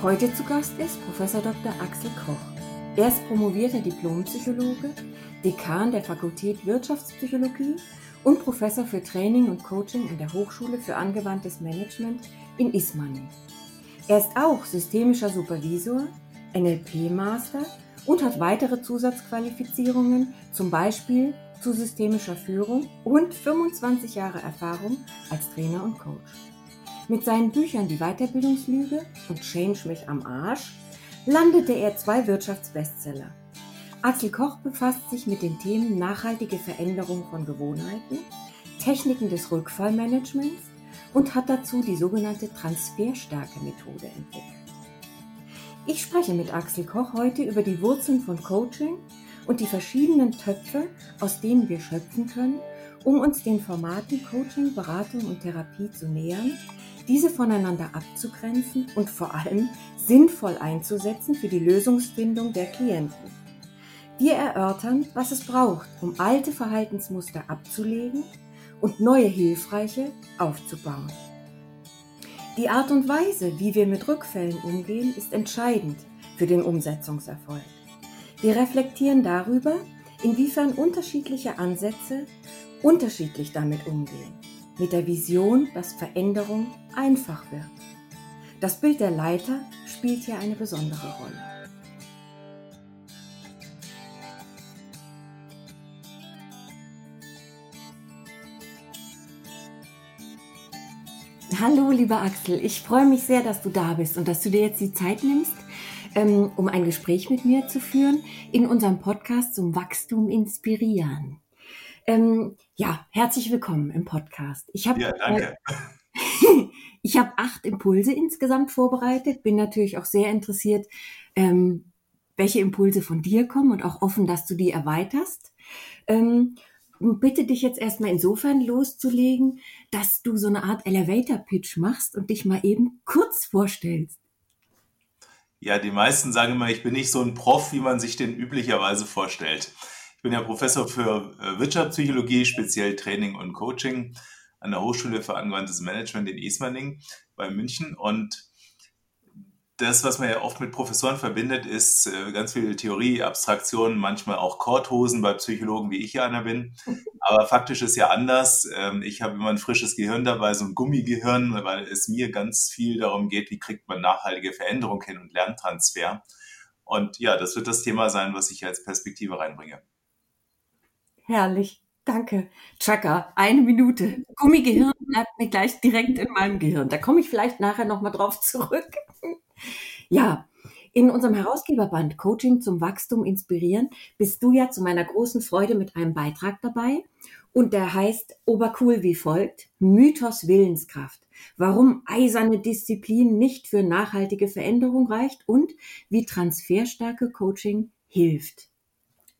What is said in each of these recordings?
Heute zu Gast ist Professor Dr. Axel Koch. Er ist promovierter Diplompsychologe, Dekan der Fakultät Wirtschaftspsychologie und Professor für Training und Coaching an der Hochschule für angewandtes Management in Ismaning. Er ist auch systemischer Supervisor, NLP-Master und hat weitere Zusatzqualifizierungen, zum Beispiel zu systemischer Führung und 25 Jahre Erfahrung als Trainer und Coach. Mit seinen Büchern Die Weiterbildungslüge und Change mich am Arsch landete er zwei Wirtschaftsbestseller. Axel Koch befasst sich mit den Themen nachhaltige Veränderung von Gewohnheiten, Techniken des Rückfallmanagements und hat dazu die sogenannte Transferstärke-Methode entwickelt. Ich spreche mit Axel Koch heute über die Wurzeln von Coaching und die verschiedenen Töpfe, aus denen wir schöpfen können, um uns den Formaten Coaching, Beratung und Therapie zu nähern diese voneinander abzugrenzen und vor allem sinnvoll einzusetzen für die Lösungsfindung der Klienten. Wir erörtern, was es braucht, um alte Verhaltensmuster abzulegen und neue hilfreiche aufzubauen. Die Art und Weise, wie wir mit Rückfällen umgehen, ist entscheidend für den Umsetzungserfolg. Wir reflektieren darüber, inwiefern unterschiedliche Ansätze unterschiedlich damit umgehen mit der Vision, dass Veränderung einfach wird. Das Bild der Leiter spielt hier eine besondere Rolle. Hallo, lieber Axel, ich freue mich sehr, dass du da bist und dass du dir jetzt die Zeit nimmst, ähm, um ein Gespräch mit mir zu führen in unserem Podcast zum Wachstum inspirieren. Ähm, ja, herzlich willkommen im Podcast. Ich habe ja, danke. Äh, ich habe acht Impulse insgesamt vorbereitet, bin natürlich auch sehr interessiert, ähm, welche Impulse von dir kommen und auch offen, dass du die erweiterst. Ähm, bitte dich jetzt erstmal insofern loszulegen, dass du so eine Art Elevator-Pitch machst und dich mal eben kurz vorstellst. Ja, die meisten sagen immer, ich bin nicht so ein Prof, wie man sich den üblicherweise vorstellt. Ich bin ja Professor für äh, Wirtschaftspsychologie, speziell Training und Coaching an der Hochschule für angewandtes Management in Ismaning bei München. Und das, was man ja oft mit Professoren verbindet, ist äh, ganz viel Theorie, Abstraktion, manchmal auch Korthosen bei Psychologen, wie ich ja einer bin. Aber faktisch ist ja anders. Ähm, ich habe immer ein frisches Gehirn dabei, so ein Gummigehirn, weil es mir ganz viel darum geht, wie kriegt man nachhaltige Veränderung hin und Lerntransfer. Und ja, das wird das Thema sein, was ich als Perspektive reinbringe. Herrlich. Danke. Chaka, eine Minute. Gummigehirn bleibt mir gleich direkt in meinem Gehirn. Da komme ich vielleicht nachher nochmal drauf zurück. ja, in unserem Herausgeberband Coaching zum Wachstum inspirieren bist du ja zu meiner großen Freude mit einem Beitrag dabei. Und der heißt Obercool wie folgt. Mythos Willenskraft. Warum eiserne Disziplin nicht für nachhaltige Veränderung reicht und wie Transferstärke Coaching hilft.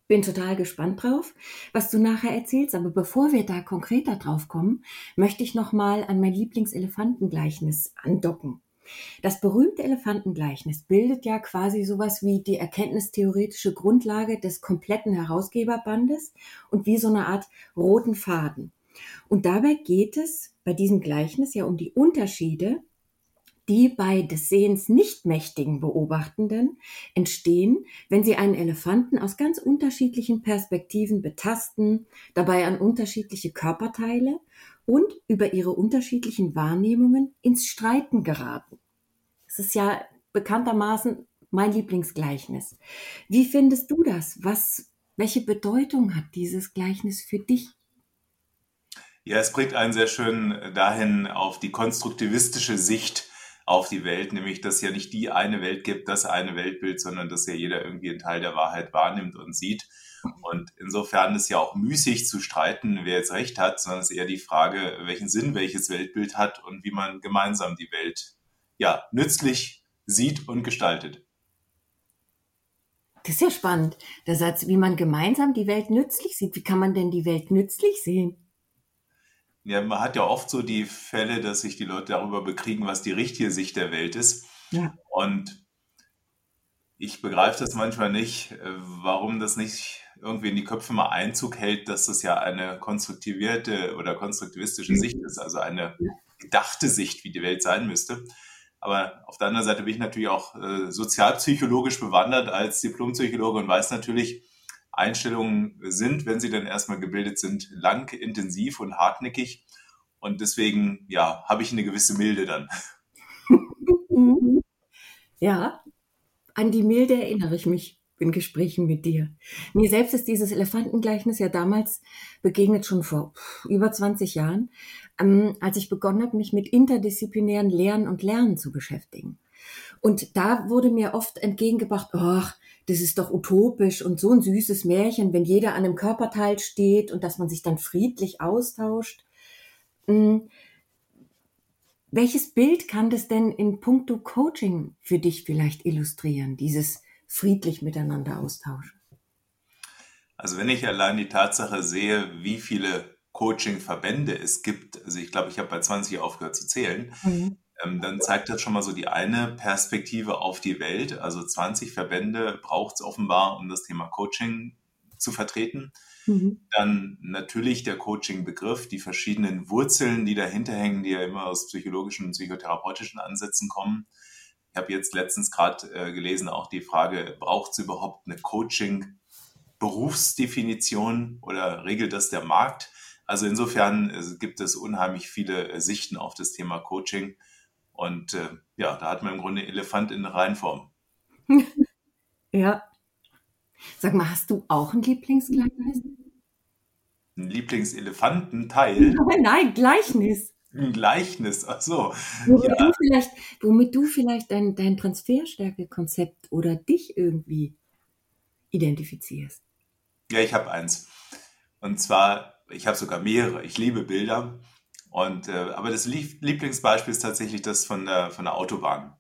Bin total gespannt drauf, was du nachher erzählst. Aber bevor wir da konkreter drauf kommen, möchte ich noch mal an mein Lieblingselefantengleichnis andocken. Das berühmte Elefantengleichnis bildet ja quasi sowas wie die erkenntnistheoretische Grundlage des kompletten Herausgeberbandes und wie so eine Art roten Faden. Und dabei geht es bei diesem Gleichnis ja um die Unterschiede die bei des Sehens nicht mächtigen Beobachtenden entstehen, wenn sie einen Elefanten aus ganz unterschiedlichen Perspektiven betasten, dabei an unterschiedliche Körperteile und über ihre unterschiedlichen Wahrnehmungen ins Streiten geraten. Es ist ja bekanntermaßen mein Lieblingsgleichnis. Wie findest du das? Was, welche Bedeutung hat dieses Gleichnis für dich? Ja, es bringt einen sehr schön dahin auf die konstruktivistische Sicht auf die Welt, nämlich dass ja nicht die eine Welt gibt, das eine Weltbild, sondern dass ja jeder irgendwie einen Teil der Wahrheit wahrnimmt und sieht. Und insofern ist ja auch müßig zu streiten, wer jetzt recht hat, sondern es ist eher die Frage, welchen Sinn welches Weltbild hat und wie man gemeinsam die Welt ja nützlich sieht und gestaltet. Das ist ja spannend, der Satz, wie man gemeinsam die Welt nützlich sieht. Wie kann man denn die Welt nützlich sehen? Ja, man hat ja oft so die Fälle, dass sich die Leute darüber bekriegen, was die richtige Sicht der Welt ist. Ja. Und ich begreife das manchmal nicht, warum das nicht irgendwie in die Köpfe mal Einzug hält, dass das ja eine konstruktivierte oder konstruktivistische Sicht ist, also eine gedachte Sicht, wie die Welt sein müsste. Aber auf der anderen Seite bin ich natürlich auch äh, sozialpsychologisch bewandert als Diplompsychologe und weiß natürlich, Einstellungen sind, wenn sie dann erstmal gebildet sind, lang, intensiv und hartnäckig. Und deswegen, ja, habe ich eine gewisse Milde dann. Ja, an die Milde erinnere ich mich in Gesprächen mit dir. Mir selbst ist dieses Elefantengleichnis ja damals begegnet, schon vor über 20 Jahren, ähm, als ich begonnen habe, mich mit interdisziplinären Lernen und Lernen zu beschäftigen. Und da wurde mir oft entgegengebracht, ach, das ist doch utopisch und so ein süßes Märchen, wenn jeder an einem Körperteil steht und dass man sich dann friedlich austauscht. Hm. Welches Bild kann das denn in puncto Coaching für dich vielleicht illustrieren, dieses friedlich miteinander austauschen? Also wenn ich allein die Tatsache sehe, wie viele Coaching-Verbände es gibt, also ich glaube, ich habe bei 20 aufgehört zu zählen, mhm. Ähm, dann zeigt das schon mal so die eine Perspektive auf die Welt. Also 20 Verbände braucht es offenbar, um das Thema Coaching zu vertreten. Mhm. Dann natürlich der Coaching-Begriff, die verschiedenen Wurzeln, die dahinter hängen, die ja immer aus psychologischen und psychotherapeutischen Ansätzen kommen. Ich habe jetzt letztens gerade äh, gelesen, auch die Frage, braucht es überhaupt eine Coaching-Berufsdefinition oder regelt das der Markt? Also insofern äh, gibt es unheimlich viele äh, Sichten auf das Thema Coaching. Und äh, ja, da hat man im Grunde Elefant in Reinform. ja. Sag mal, hast du auch ein Lieblingsgleichnis? Ein Lieblingselefantenteil? Nein, nein, Gleichnis. Ein Gleichnis, ach so. Womit, ja. du, vielleicht, womit du vielleicht dein, dein Transferstärke-Konzept oder dich irgendwie identifizierst. Ja, ich habe eins. Und zwar, ich habe sogar mehrere. Ich liebe Bilder. Und, äh, aber das Lieblingsbeispiel ist tatsächlich das von der, von der Autobahn.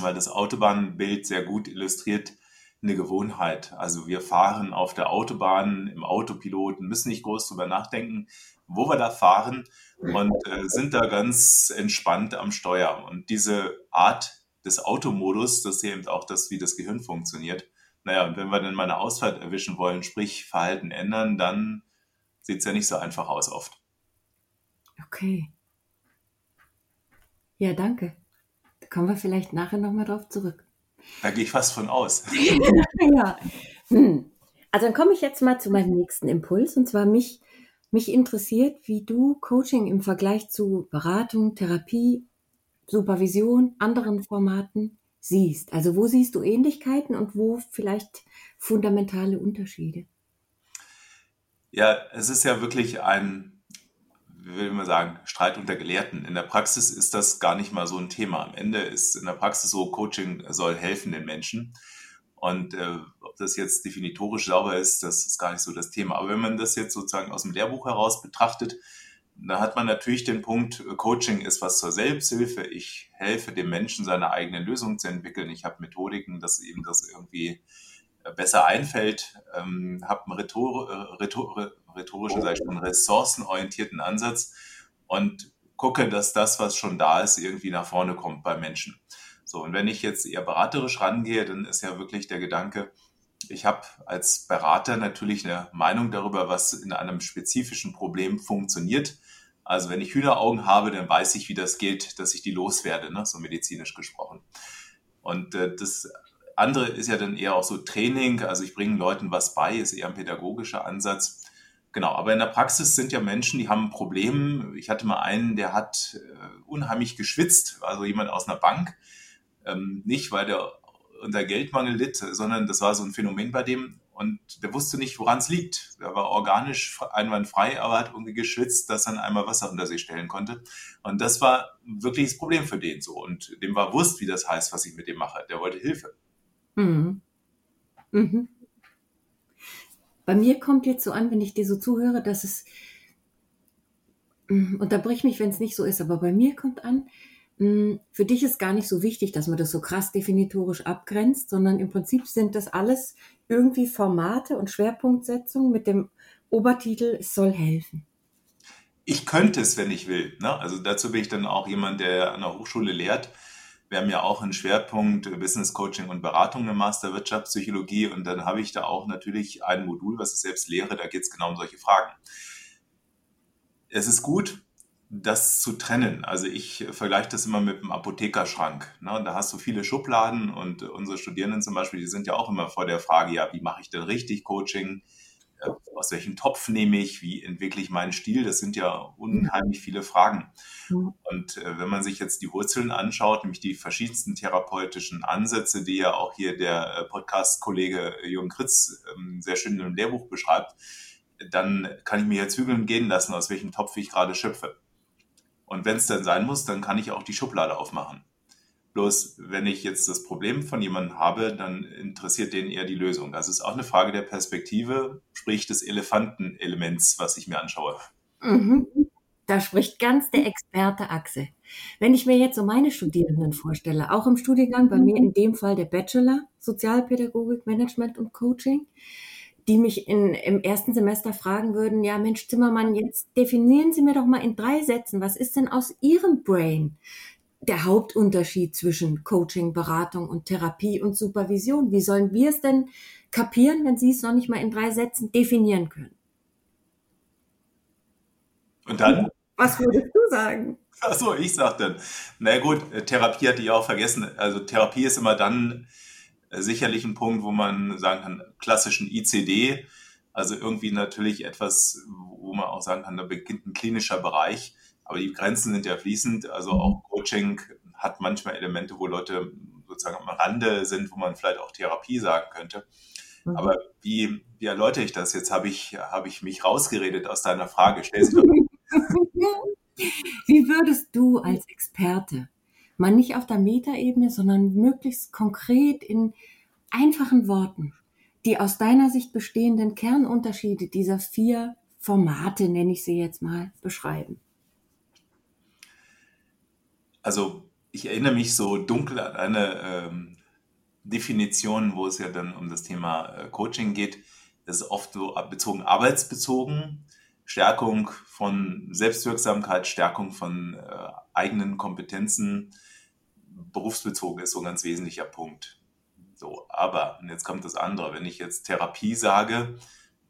Weil das Autobahnbild sehr gut illustriert, eine Gewohnheit. Also wir fahren auf der Autobahn im Autopiloten, müssen nicht groß drüber nachdenken, wo wir da fahren und äh, sind da ganz entspannt am Steuer. Und diese Art des Automodus, das ist eben auch das, wie das Gehirn funktioniert. Naja, und wenn wir dann mal eine Ausfahrt erwischen wollen, sprich Verhalten ändern, dann sieht es ja nicht so einfach aus oft. Okay. Ja, danke. Da kommen wir vielleicht nachher nochmal drauf zurück. Da gehe ich fast von aus. ja. Hm. Also dann komme ich jetzt mal zu meinem nächsten Impuls und zwar mich, mich interessiert, wie du Coaching im Vergleich zu Beratung, Therapie, Supervision, anderen Formaten siehst. Also wo siehst du Ähnlichkeiten und wo vielleicht fundamentale Unterschiede? Ja, es ist ja wirklich ein wie will man sagen, Streit unter Gelehrten. In der Praxis ist das gar nicht mal so ein Thema. Am Ende ist in der Praxis so, Coaching soll helfen den Menschen. Und äh, ob das jetzt definitorisch sauber ist, das ist gar nicht so das Thema. Aber wenn man das jetzt sozusagen aus dem Lehrbuch heraus betrachtet, dann hat man natürlich den Punkt, Coaching ist was zur Selbsthilfe. Ich helfe dem Menschen, seine eigene Lösung zu entwickeln. Ich habe Methodiken, dass eben das irgendwie äh, besser einfällt, ähm, habe einen rhetor, äh, rhetor, rhetorischen, ich schon, ressourcenorientierten Ansatz und gucke, dass das, was schon da ist, irgendwie nach vorne kommt bei Menschen. So, und wenn ich jetzt eher beraterisch rangehe, dann ist ja wirklich der Gedanke, ich habe als Berater natürlich eine Meinung darüber, was in einem spezifischen Problem funktioniert. Also wenn ich Hühneraugen habe, dann weiß ich, wie das geht, dass ich die loswerde, ne? so medizinisch gesprochen. Und äh, das andere ist ja dann eher auch so Training, also ich bringe Leuten was bei, ist eher ein pädagogischer Ansatz. Genau, aber in der Praxis sind ja Menschen, die haben ein Problem. Ich hatte mal einen, der hat äh, unheimlich geschwitzt, also jemand aus einer Bank. Ähm, nicht, weil der unter Geldmangel litt, sondern das war so ein Phänomen bei dem und der wusste nicht, woran es liegt. Er war organisch einwandfrei, aber hat irgendwie geschwitzt, dass er einmal Wasser unter sich stellen konnte. Und das war wirklich das Problem für den so. Und dem war bewusst, wie das heißt, was ich mit dem mache. Der wollte Hilfe. Mhm. Mhm. Bei mir kommt jetzt so an, wenn ich dir so zuhöre, dass es, mm, unterbrich mich, wenn es nicht so ist, aber bei mir kommt an, mm, für dich ist gar nicht so wichtig, dass man das so krass definitorisch abgrenzt, sondern im Prinzip sind das alles irgendwie Formate und Schwerpunktsetzungen mit dem Obertitel, es soll helfen. Ich könnte es, wenn ich will. Ne? Also dazu bin ich dann auch jemand, der an der Hochschule lehrt. Wir haben ja auch einen Schwerpunkt Business Coaching und Beratung im Master Wirtschaftspsychologie und dann habe ich da auch natürlich ein Modul, was ich selbst lehre, da geht es genau um solche Fragen. Es ist gut, das zu trennen. Also ich vergleiche das immer mit dem Apothekerschrank. Ne? Da hast du viele Schubladen und unsere Studierenden zum Beispiel, die sind ja auch immer vor der Frage, ja, wie mache ich denn richtig Coaching? Äh, aus welchem Topf nehme ich? Wie entwickle ich meinen Stil? Das sind ja unheimlich viele Fragen. Und äh, wenn man sich jetzt die Wurzeln anschaut, nämlich die verschiedensten therapeutischen Ansätze, die ja auch hier der äh, Podcast-Kollege Jürgen Kritz ähm, sehr schön im Lehrbuch beschreibt, dann kann ich mir jetzt zügeln gehen lassen, aus welchem Topf ich gerade schöpfe. Und wenn es dann sein muss, dann kann ich auch die Schublade aufmachen. Bloß, wenn ich jetzt das Problem von jemandem habe, dann interessiert den eher die Lösung. Das ist auch eine Frage der Perspektive, sprich des Elefantenelements, was ich mir anschaue. Mhm. Da spricht ganz der Experte Axel. Wenn ich mir jetzt so meine Studierenden vorstelle, auch im Studiengang, bei mir in dem Fall der Bachelor, Sozialpädagogik, Management und Coaching, die mich in, im ersten Semester fragen würden, ja Mensch Zimmermann, jetzt definieren Sie mir doch mal in drei Sätzen, was ist denn aus Ihrem Brain der Hauptunterschied zwischen Coaching, Beratung und Therapie und Supervision? Wie sollen wir es denn kapieren, wenn Sie es noch nicht mal in drei Sätzen definieren können? Und dann? Was würdest du sagen? Achso, ich sag dann. Na gut, Therapie hatte ich auch vergessen. Also Therapie ist immer dann sicherlich ein Punkt, wo man sagen kann, klassischen ICD, also irgendwie natürlich etwas, wo man auch sagen kann, da beginnt ein klinischer Bereich, aber die Grenzen sind ja fließend, also auch Coaching hat manchmal Elemente, wo Leute sozusagen am Rande sind, wo man vielleicht auch Therapie sagen könnte. Mhm. Aber wie, wie erläutere ich das? Jetzt habe ich, habe ich mich rausgeredet aus deiner Frage. Stell sie doch. Wie würdest du als Experte man nicht auf der Metaebene, sondern möglichst konkret in einfachen Worten die aus deiner Sicht bestehenden Kernunterschiede dieser vier Formate, nenne ich sie jetzt mal, beschreiben? Also ich erinnere mich so dunkel an eine ähm, Definition, wo es ja dann um das Thema äh, Coaching geht. Das ist oft so bezogen, arbeitsbezogen. Stärkung von Selbstwirksamkeit, Stärkung von äh, eigenen Kompetenzen, berufsbezogen ist so ein ganz wesentlicher Punkt. So, aber, und jetzt kommt das andere, wenn ich jetzt Therapie sage,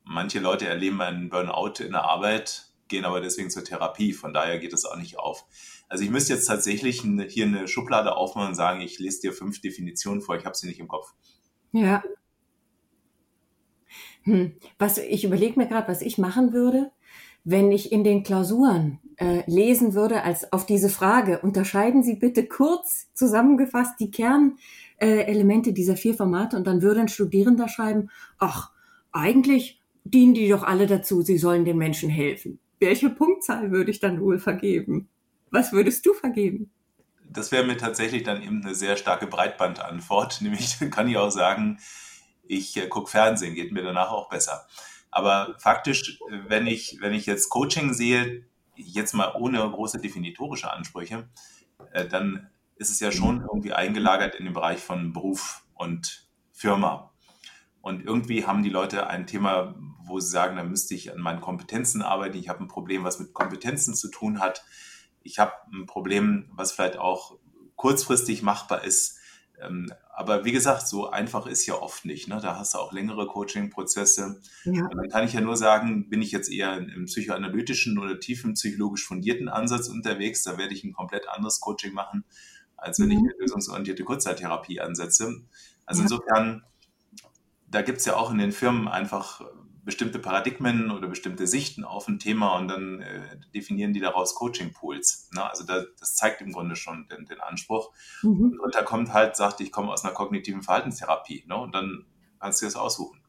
manche Leute erleben einen Burnout in der Arbeit, gehen aber deswegen zur Therapie, von daher geht es auch nicht auf. Also ich müsste jetzt tatsächlich hier eine Schublade aufmachen und sagen, ich lese dir fünf Definitionen vor, ich habe sie nicht im Kopf. Ja. Hm. Was ich überlege mir gerade, was ich machen würde, wenn ich in den Klausuren äh, lesen würde, als auf diese Frage, unterscheiden Sie bitte kurz zusammengefasst die Kernelemente äh, dieser vier Formate und dann würde ein Studierender schreiben, ach, eigentlich dienen die doch alle dazu, sie sollen den Menschen helfen. Welche Punktzahl würde ich dann wohl vergeben? Was würdest du vergeben? Das wäre mir tatsächlich dann eben eine sehr starke Breitbandantwort. Nämlich kann ich auch sagen, ich äh, gucke Fernsehen, geht mir danach auch besser. Aber faktisch, wenn ich, wenn ich jetzt Coaching sehe, jetzt mal ohne große definitorische Ansprüche, äh, dann ist es ja schon irgendwie eingelagert in den Bereich von Beruf und Firma. Und irgendwie haben die Leute ein Thema, wo sie sagen, da müsste ich an meinen Kompetenzen arbeiten. Ich habe ein Problem, was mit Kompetenzen zu tun hat. Ich habe ein Problem, was vielleicht auch kurzfristig machbar ist. Ähm, aber wie gesagt, so einfach ist ja oft nicht. Ne? Da hast du auch längere Coaching-Prozesse. Ja. Dann kann ich ja nur sagen, bin ich jetzt eher im psychoanalytischen oder tiefen psychologisch fundierten Ansatz unterwegs, da werde ich ein komplett anderes Coaching machen, als wenn mhm. ich eine lösungsorientierte Kurzzeittherapie ansetze. Also ja. insofern, da gibt es ja auch in den Firmen einfach bestimmte Paradigmen oder bestimmte Sichten auf ein Thema und dann äh, definieren die daraus Coaching-Pools. Ne? Also da, das zeigt im Grunde schon den, den Anspruch. Mhm. Und da kommt halt, sagt, ich komme aus einer kognitiven Verhaltenstherapie. Ne? Und dann kannst du das aussuchen.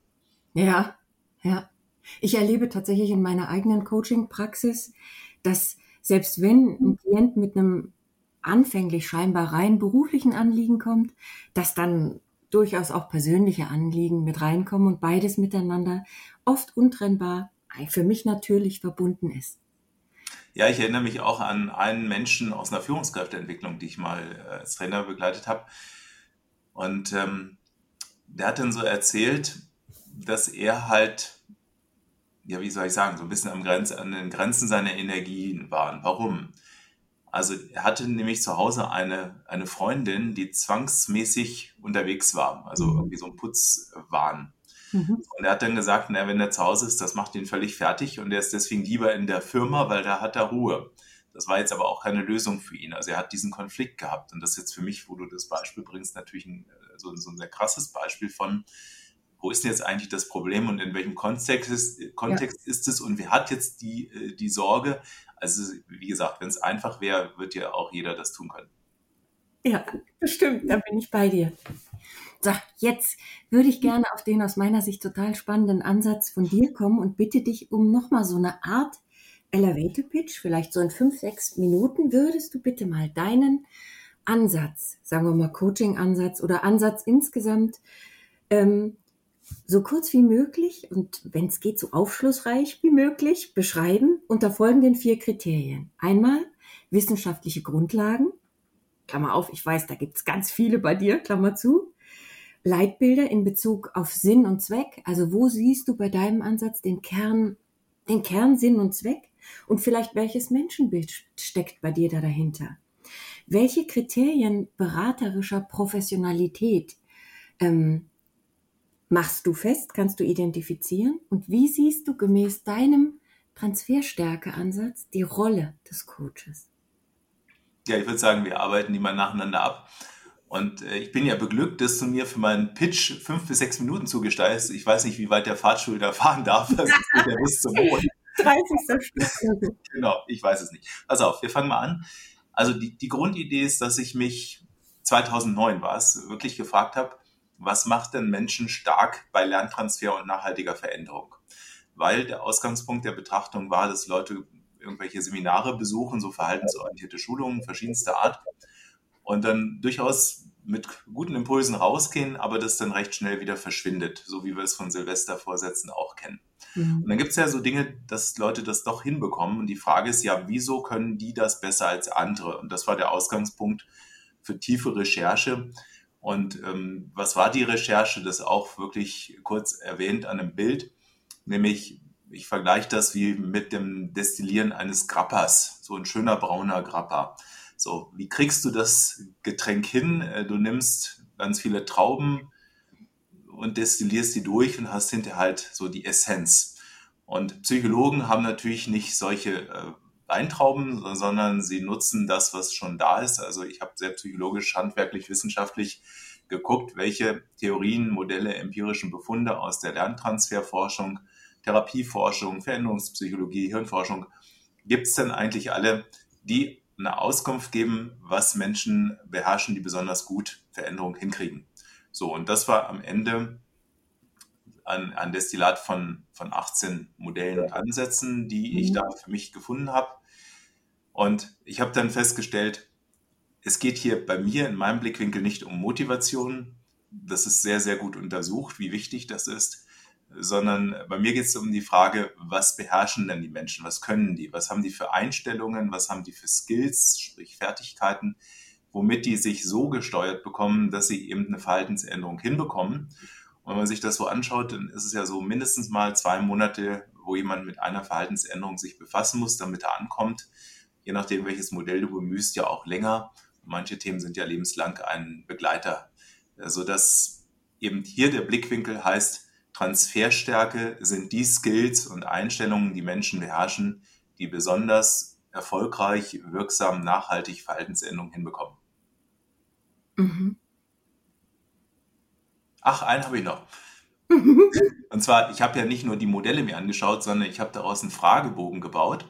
Ja, ja. Ich erlebe tatsächlich in meiner eigenen Coaching-Praxis, dass selbst wenn ein Klient mit einem anfänglich scheinbar rein beruflichen Anliegen kommt, dass dann durchaus auch persönliche Anliegen mit reinkommen und beides miteinander oft untrennbar, für mich natürlich verbunden ist. Ja, ich erinnere mich auch an einen Menschen aus einer Führungskräfteentwicklung, die ich mal äh, als Trainer begleitet habe. Und ähm, der hat dann so erzählt, dass er halt, ja, wie soll ich sagen, so ein bisschen am Grenz, an den Grenzen seiner Energien war. Warum? Also er hatte nämlich zu Hause eine, eine Freundin, die zwangsmäßig unterwegs war, also mhm. irgendwie so ein Putzwahn. Mhm. Und er hat dann gesagt, na, wenn er zu Hause ist, das macht ihn völlig fertig und er ist deswegen lieber in der Firma, weil da hat er Ruhe. Das war jetzt aber auch keine Lösung für ihn. Also er hat diesen Konflikt gehabt. Und das ist jetzt für mich, wo du das Beispiel bringst, natürlich ein, so, so ein sehr krasses Beispiel von, wo ist denn jetzt eigentlich das Problem und in welchem Kontext ist, Kontext ja. ist es und wer hat jetzt die, äh, die Sorge? Also wie gesagt, wenn es einfach wäre, wird ja auch jeder das tun können. Ja, bestimmt, da bin ich bei dir. So, jetzt würde ich gerne auf den aus meiner Sicht total spannenden Ansatz von dir kommen und bitte dich um nochmal so eine Art Elevator Pitch, vielleicht so in fünf, sechs Minuten, würdest du bitte mal deinen Ansatz, sagen wir mal Coaching-Ansatz oder Ansatz insgesamt, ähm, so kurz wie möglich und wenn es geht, so aufschlussreich wie möglich beschreiben unter folgenden vier Kriterien. Einmal wissenschaftliche Grundlagen, Klammer auf, ich weiß, da gibt es ganz viele bei dir, Klammer zu. Leitbilder in Bezug auf Sinn und Zweck. Also wo siehst du bei deinem Ansatz den Kern, den Kern Sinn und Zweck? Und vielleicht welches Menschenbild steckt bei dir da dahinter? Welche Kriterien beraterischer Professionalität ähm, machst du fest, kannst du identifizieren? Und wie siehst du gemäß deinem Transferstärke-Ansatz die Rolle des Coaches? Ja, ich würde sagen, wir arbeiten die mal nacheinander ab. Und äh, ich bin ja beglückt, dass du mir für meinen Pitch fünf bis sechs Minuten zugestaltest. Ich weiß nicht, wie weit der Fahrstuhl da fahren darf. Das geht ja bis zum Mond. 30. Stück. genau, ich weiß es nicht. Pass auf, wir fangen mal an. Also die, die Grundidee ist, dass ich mich 2009 war es, wirklich gefragt habe, was macht denn Menschen stark bei Lerntransfer und nachhaltiger Veränderung? Weil der Ausgangspunkt der Betrachtung war, dass Leute irgendwelche Seminare besuchen, so verhaltensorientierte Schulungen verschiedenster Art und dann durchaus mit guten Impulsen rausgehen, aber das dann recht schnell wieder verschwindet, so wie wir es von Silvestervorsätzen auch kennen. Mhm. Und dann gibt es ja so Dinge, dass Leute das doch hinbekommen. Und die Frage ist ja, wieso können die das besser als andere? Und das war der Ausgangspunkt für tiefe Recherche. Und ähm, was war die Recherche? Das auch wirklich kurz erwähnt an einem Bild, nämlich ich vergleiche das wie mit dem Destillieren eines Grappas, so ein schöner brauner Grappa. So, wie kriegst du das Getränk hin? Äh, du nimmst ganz viele Trauben und destillierst die durch und hast hinterher halt so die Essenz. Und Psychologen haben natürlich nicht solche äh, Weintrauben, sondern sie nutzen das, was schon da ist. Also ich habe sehr psychologisch, handwerklich, wissenschaftlich geguckt, welche Theorien, Modelle, empirischen Befunde aus der Lerntransferforschung Therapieforschung, Veränderungspsychologie, Hirnforschung, gibt es denn eigentlich alle, die eine Auskunft geben, was Menschen beherrschen, die besonders gut Veränderung hinkriegen. So, und das war am Ende ein, ein Destillat von, von 18 Modellen und Ansätzen, die ich mhm. da für mich gefunden habe. Und ich habe dann festgestellt, es geht hier bei mir in meinem Blickwinkel nicht um Motivation. Das ist sehr, sehr gut untersucht, wie wichtig das ist sondern bei mir geht es um die Frage, was beherrschen denn die Menschen, was können die, was haben die für Einstellungen, was haben die für Skills, sprich Fertigkeiten, womit die sich so gesteuert bekommen, dass sie eben eine Verhaltensänderung hinbekommen. Und wenn man sich das so anschaut, dann ist es ja so mindestens mal zwei Monate, wo jemand mit einer Verhaltensänderung sich befassen muss, damit er ankommt. Je nachdem, welches Modell du bemühst, ja auch länger. Manche Themen sind ja lebenslang ein Begleiter. Also dass eben hier der Blickwinkel heißt, Transferstärke sind die Skills und Einstellungen, die Menschen beherrschen, die besonders erfolgreich, wirksam, nachhaltig Verhaltensänderungen hinbekommen. Mhm. Ach, einen habe ich noch. Und zwar, ich habe ja nicht nur die Modelle mir angeschaut, sondern ich habe daraus einen Fragebogen gebaut,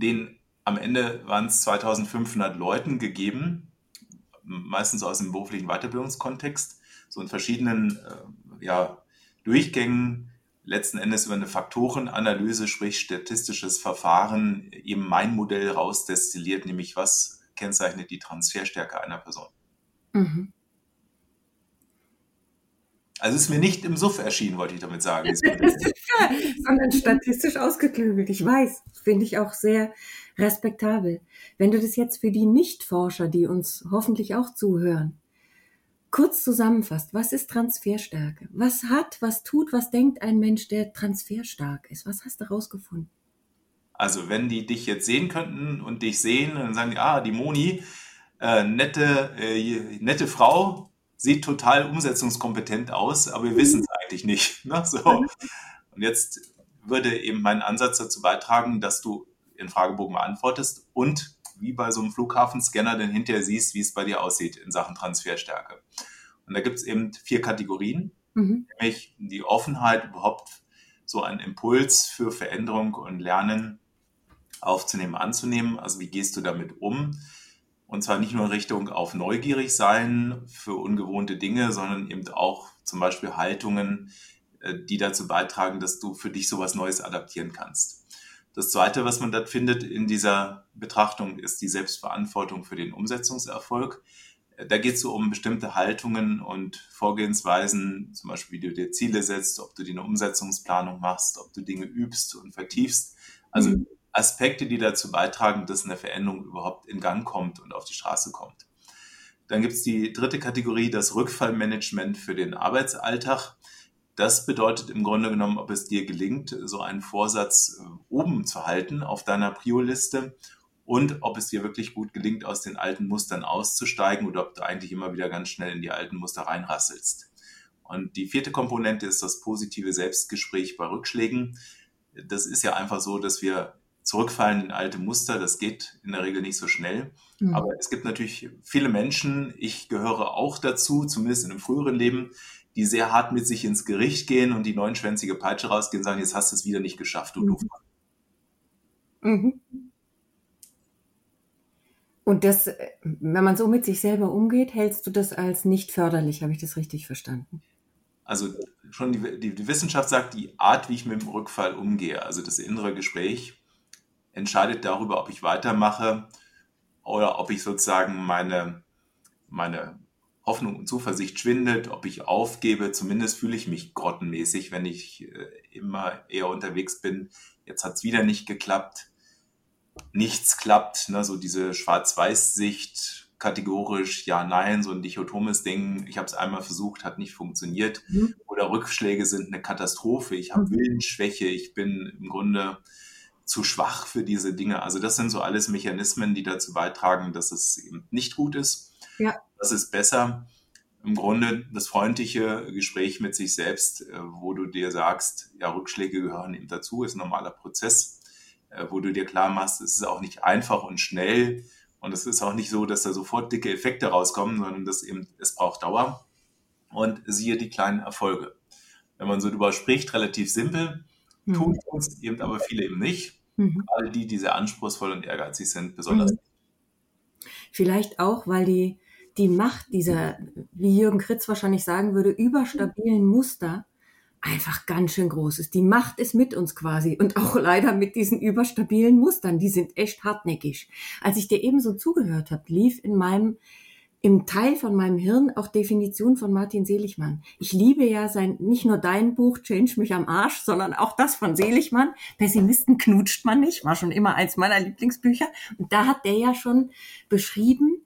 den am Ende waren es 2500 Leuten gegeben, meistens aus dem beruflichen Weiterbildungskontext, so in verschiedenen äh, ja, Durchgängen letzten Endes über eine Faktorenanalyse, sprich statistisches Verfahren, eben mein Modell rausdestilliert, nämlich was kennzeichnet die Transferstärke einer Person. Mhm. Also ist mir nicht im Suff erschienen, wollte ich damit sagen. Sondern statistisch ausgeklügelt. Ich weiß, finde ich auch sehr respektabel. Wenn du das jetzt für die Nichtforscher, die uns hoffentlich auch zuhören, kurz zusammenfasst, was ist Transferstärke? Was hat, was tut, was denkt ein Mensch, der transferstark ist? Was hast du rausgefunden? Also wenn die dich jetzt sehen könnten und dich sehen, dann sagen die, ah, die Moni, äh, nette, äh, nette Frau, sieht total umsetzungskompetent aus, aber wir wissen es eigentlich nicht. Ne? So. Und jetzt würde eben mein Ansatz dazu beitragen, dass du den Fragebogen beantwortest und wie bei so einem Flughafenscanner dann hinterher siehst, wie es bei dir aussieht in Sachen Transferstärke. Und da gibt es eben vier Kategorien, mhm. nämlich die Offenheit, überhaupt so einen Impuls für Veränderung und Lernen aufzunehmen, anzunehmen. Also wie gehst du damit um? Und zwar nicht nur in Richtung auf neugierig sein für ungewohnte Dinge, sondern eben auch zum Beispiel Haltungen, die dazu beitragen, dass du für dich sowas Neues adaptieren kannst. Das Zweite, was man dort findet in dieser Betrachtung, ist die Selbstverantwortung für den Umsetzungserfolg. Da geht es so um bestimmte Haltungen und Vorgehensweisen, zum Beispiel wie du dir Ziele setzt, ob du dir eine Umsetzungsplanung machst, ob du Dinge übst und vertiefst. Also mhm. Aspekte, die dazu beitragen, dass eine Veränderung überhaupt in Gang kommt und auf die Straße kommt. Dann gibt es die dritte Kategorie, das Rückfallmanagement für den Arbeitsalltag. Das bedeutet im Grunde genommen, ob es dir gelingt, so einen Vorsatz äh, oben zu halten auf deiner Prio-Liste und ob es dir wirklich gut gelingt, aus den alten Mustern auszusteigen oder ob du eigentlich immer wieder ganz schnell in die alten Muster reinrasselst. Und die vierte Komponente ist das positive Selbstgespräch bei Rückschlägen. Das ist ja einfach so, dass wir zurückfallen in alte Muster. Das geht in der Regel nicht so schnell. Mhm. Aber es gibt natürlich viele Menschen, ich gehöre auch dazu, zumindest in einem früheren Leben, die sehr hart mit sich ins Gericht gehen und die neunschwänzige Peitsche rausgehen und sagen, jetzt hast du es wieder nicht geschafft, du mhm. Doofmann. Mhm. Und das, äh, wenn man so mit sich selber umgeht, hältst du das als nicht förderlich, habe ich das richtig verstanden? Also schon die, die, die, Wissenschaft sagt, die Art, wie ich mit dem Rückfall umgehe, also das innere Gespräch, entscheidet darüber, ob ich weitermache oder ob ich sozusagen meine, meine Hoffnung und Zuversicht schwindet, ob ich aufgebe. Zumindest fühle ich mich grottenmäßig, wenn ich äh, immer eher unterwegs bin. Jetzt hat es wieder nicht geklappt nichts klappt, ne, so diese Schwarz-Weiß-Sicht, kategorisch ja, nein, so ein dichotomes Ding, ich habe es einmal versucht, hat nicht funktioniert. Mhm. Oder Rückschläge sind eine Katastrophe, ich habe mhm. Willensschwäche, ich bin im Grunde zu schwach für diese Dinge. Also das sind so alles Mechanismen, die dazu beitragen, dass es eben nicht gut ist. Ja. Das ist besser. Im Grunde das freundliche Gespräch mit sich selbst, äh, wo du dir sagst, ja, Rückschläge gehören eben dazu, ist ein normaler Prozess äh, wo du dir klar machst, es ist auch nicht einfach und schnell und es ist auch nicht so, dass da sofort dicke Effekte rauskommen, sondern dass eben, es braucht Dauer und siehe die kleinen Erfolge. Wenn man so drüber spricht, relativ simpel, mhm. tun es eben aber viele eben nicht. Mhm. Alle die, die sehr anspruchsvoll und ehrgeizig sind, besonders. Mhm. Vielleicht auch, weil die, die Macht dieser, wie Jürgen Kritz wahrscheinlich sagen würde, überstabilen Muster einfach ganz schön groß ist. Die Macht ist mit uns quasi und auch leider mit diesen überstabilen Mustern. Die sind echt hartnäckig. Als ich dir eben so zugehört habe, lief in meinem im Teil von meinem Hirn auch Definition von Martin Seligmann. Ich liebe ja sein, nicht nur dein Buch Change mich am Arsch, sondern auch das von Seligmann. Pessimisten knutscht man nicht, war schon immer eins meiner Lieblingsbücher. Und da hat der ja schon beschrieben,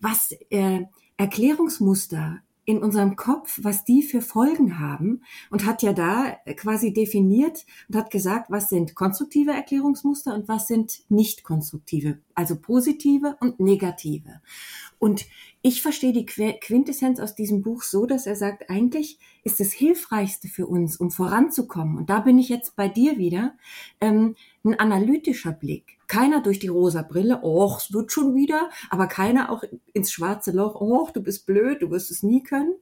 was äh, Erklärungsmuster in unserem Kopf, was die für Folgen haben und hat ja da quasi definiert und hat gesagt, was sind konstruktive Erklärungsmuster und was sind nicht konstruktive, also positive und negative. Und ich verstehe die Quintessenz aus diesem Buch so, dass er sagt, eigentlich ist das Hilfreichste für uns, um voranzukommen, und da bin ich jetzt bei dir wieder, ähm, ein analytischer Blick. Keiner durch die rosa Brille, oh, es wird schon wieder, aber keiner auch ins schwarze Loch, oh, du bist blöd, du wirst es nie können,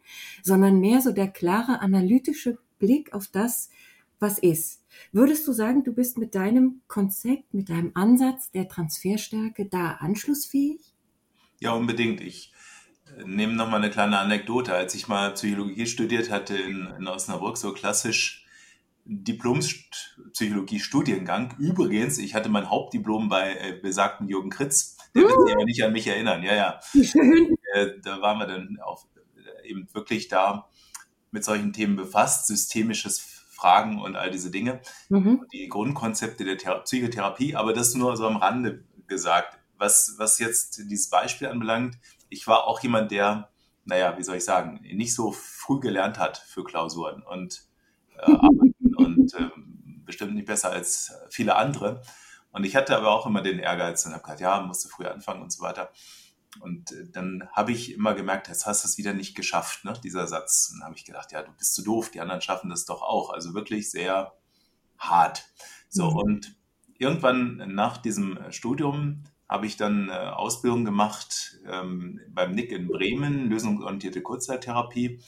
sondern mehr so der klare analytische Blick auf das, was ist. Würdest du sagen, du bist mit deinem Konzept, mit deinem Ansatz der Transferstärke da anschlussfähig? Ja, unbedingt. Ich äh, nehme noch mal eine kleine Anekdote. Als ich mal Psychologie studiert hatte in, in Osnabrück, so klassisch Diplom-Psychologie-Studiengang. Übrigens, ich hatte mein Hauptdiplom bei äh, besagten Jürgen Kritz. Der wird sich aber nicht an mich erinnern. Ja, ja. Äh, da waren wir dann auch äh, eben wirklich da mit solchen Themen befasst, systemisches Fragen und all diese Dinge. Mhm. Die Grundkonzepte der Thera Psychotherapie, aber das nur so am Rande gesagt. Was, was jetzt dieses Beispiel anbelangt, ich war auch jemand, der, naja, wie soll ich sagen, nicht so früh gelernt hat für Klausuren und und äh, bestimmt nicht besser als viele andere. Und ich hatte aber auch immer den Ehrgeiz und habe gesagt, ja, musste früh anfangen und so weiter. Und äh, dann habe ich immer gemerkt, jetzt hast du es wieder nicht geschafft, ne, dieser Satz. Und dann habe ich gedacht, ja, du bist zu doof, die anderen schaffen das doch auch. Also wirklich sehr hart. So, mhm. und irgendwann nach diesem Studium habe ich dann äh, Ausbildung gemacht ähm, beim Nick in Bremen, lösungsorientierte Kurzzeittherapie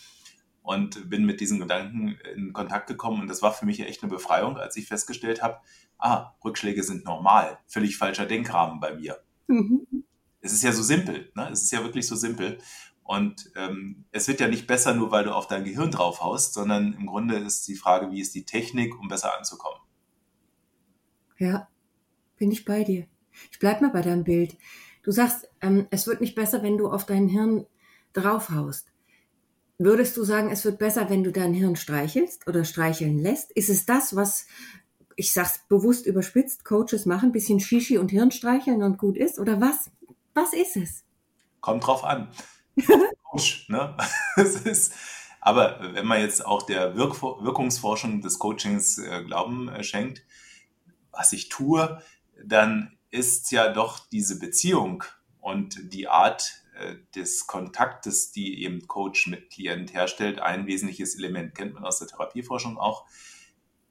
und bin mit diesen Gedanken in Kontakt gekommen und das war für mich echt eine Befreiung, als ich festgestellt habe, ah, Rückschläge sind normal, völlig falscher Denkrahmen bei mir. Mhm. Es ist ja so simpel, ne? es ist ja wirklich so simpel und ähm, es wird ja nicht besser, nur weil du auf dein Gehirn draufhaust, sondern im Grunde ist die Frage, wie ist die Technik, um besser anzukommen. Ja, bin ich bei dir. Ich bleib mal bei deinem Bild. Du sagst, ähm, es wird nicht besser, wenn du auf dein Hirn draufhaust. Würdest du sagen, es wird besser, wenn du dein Hirn streichelst oder streicheln lässt? Ist es das, was, ich sag's bewusst überspitzt, Coaches machen, bisschen Shishi und Hirn streicheln und gut ist? Oder was? Was ist es? Kommt drauf an. Coach, ne? es ist, aber wenn man jetzt auch der Wirk Wirkungsforschung des Coachings äh, Glauben äh, schenkt, was ich tue, dann ist ja doch diese Beziehung und die Art des Kontaktes, die eben Coach mit Klient herstellt, ein wesentliches Element. Kennt man aus der Therapieforschung auch.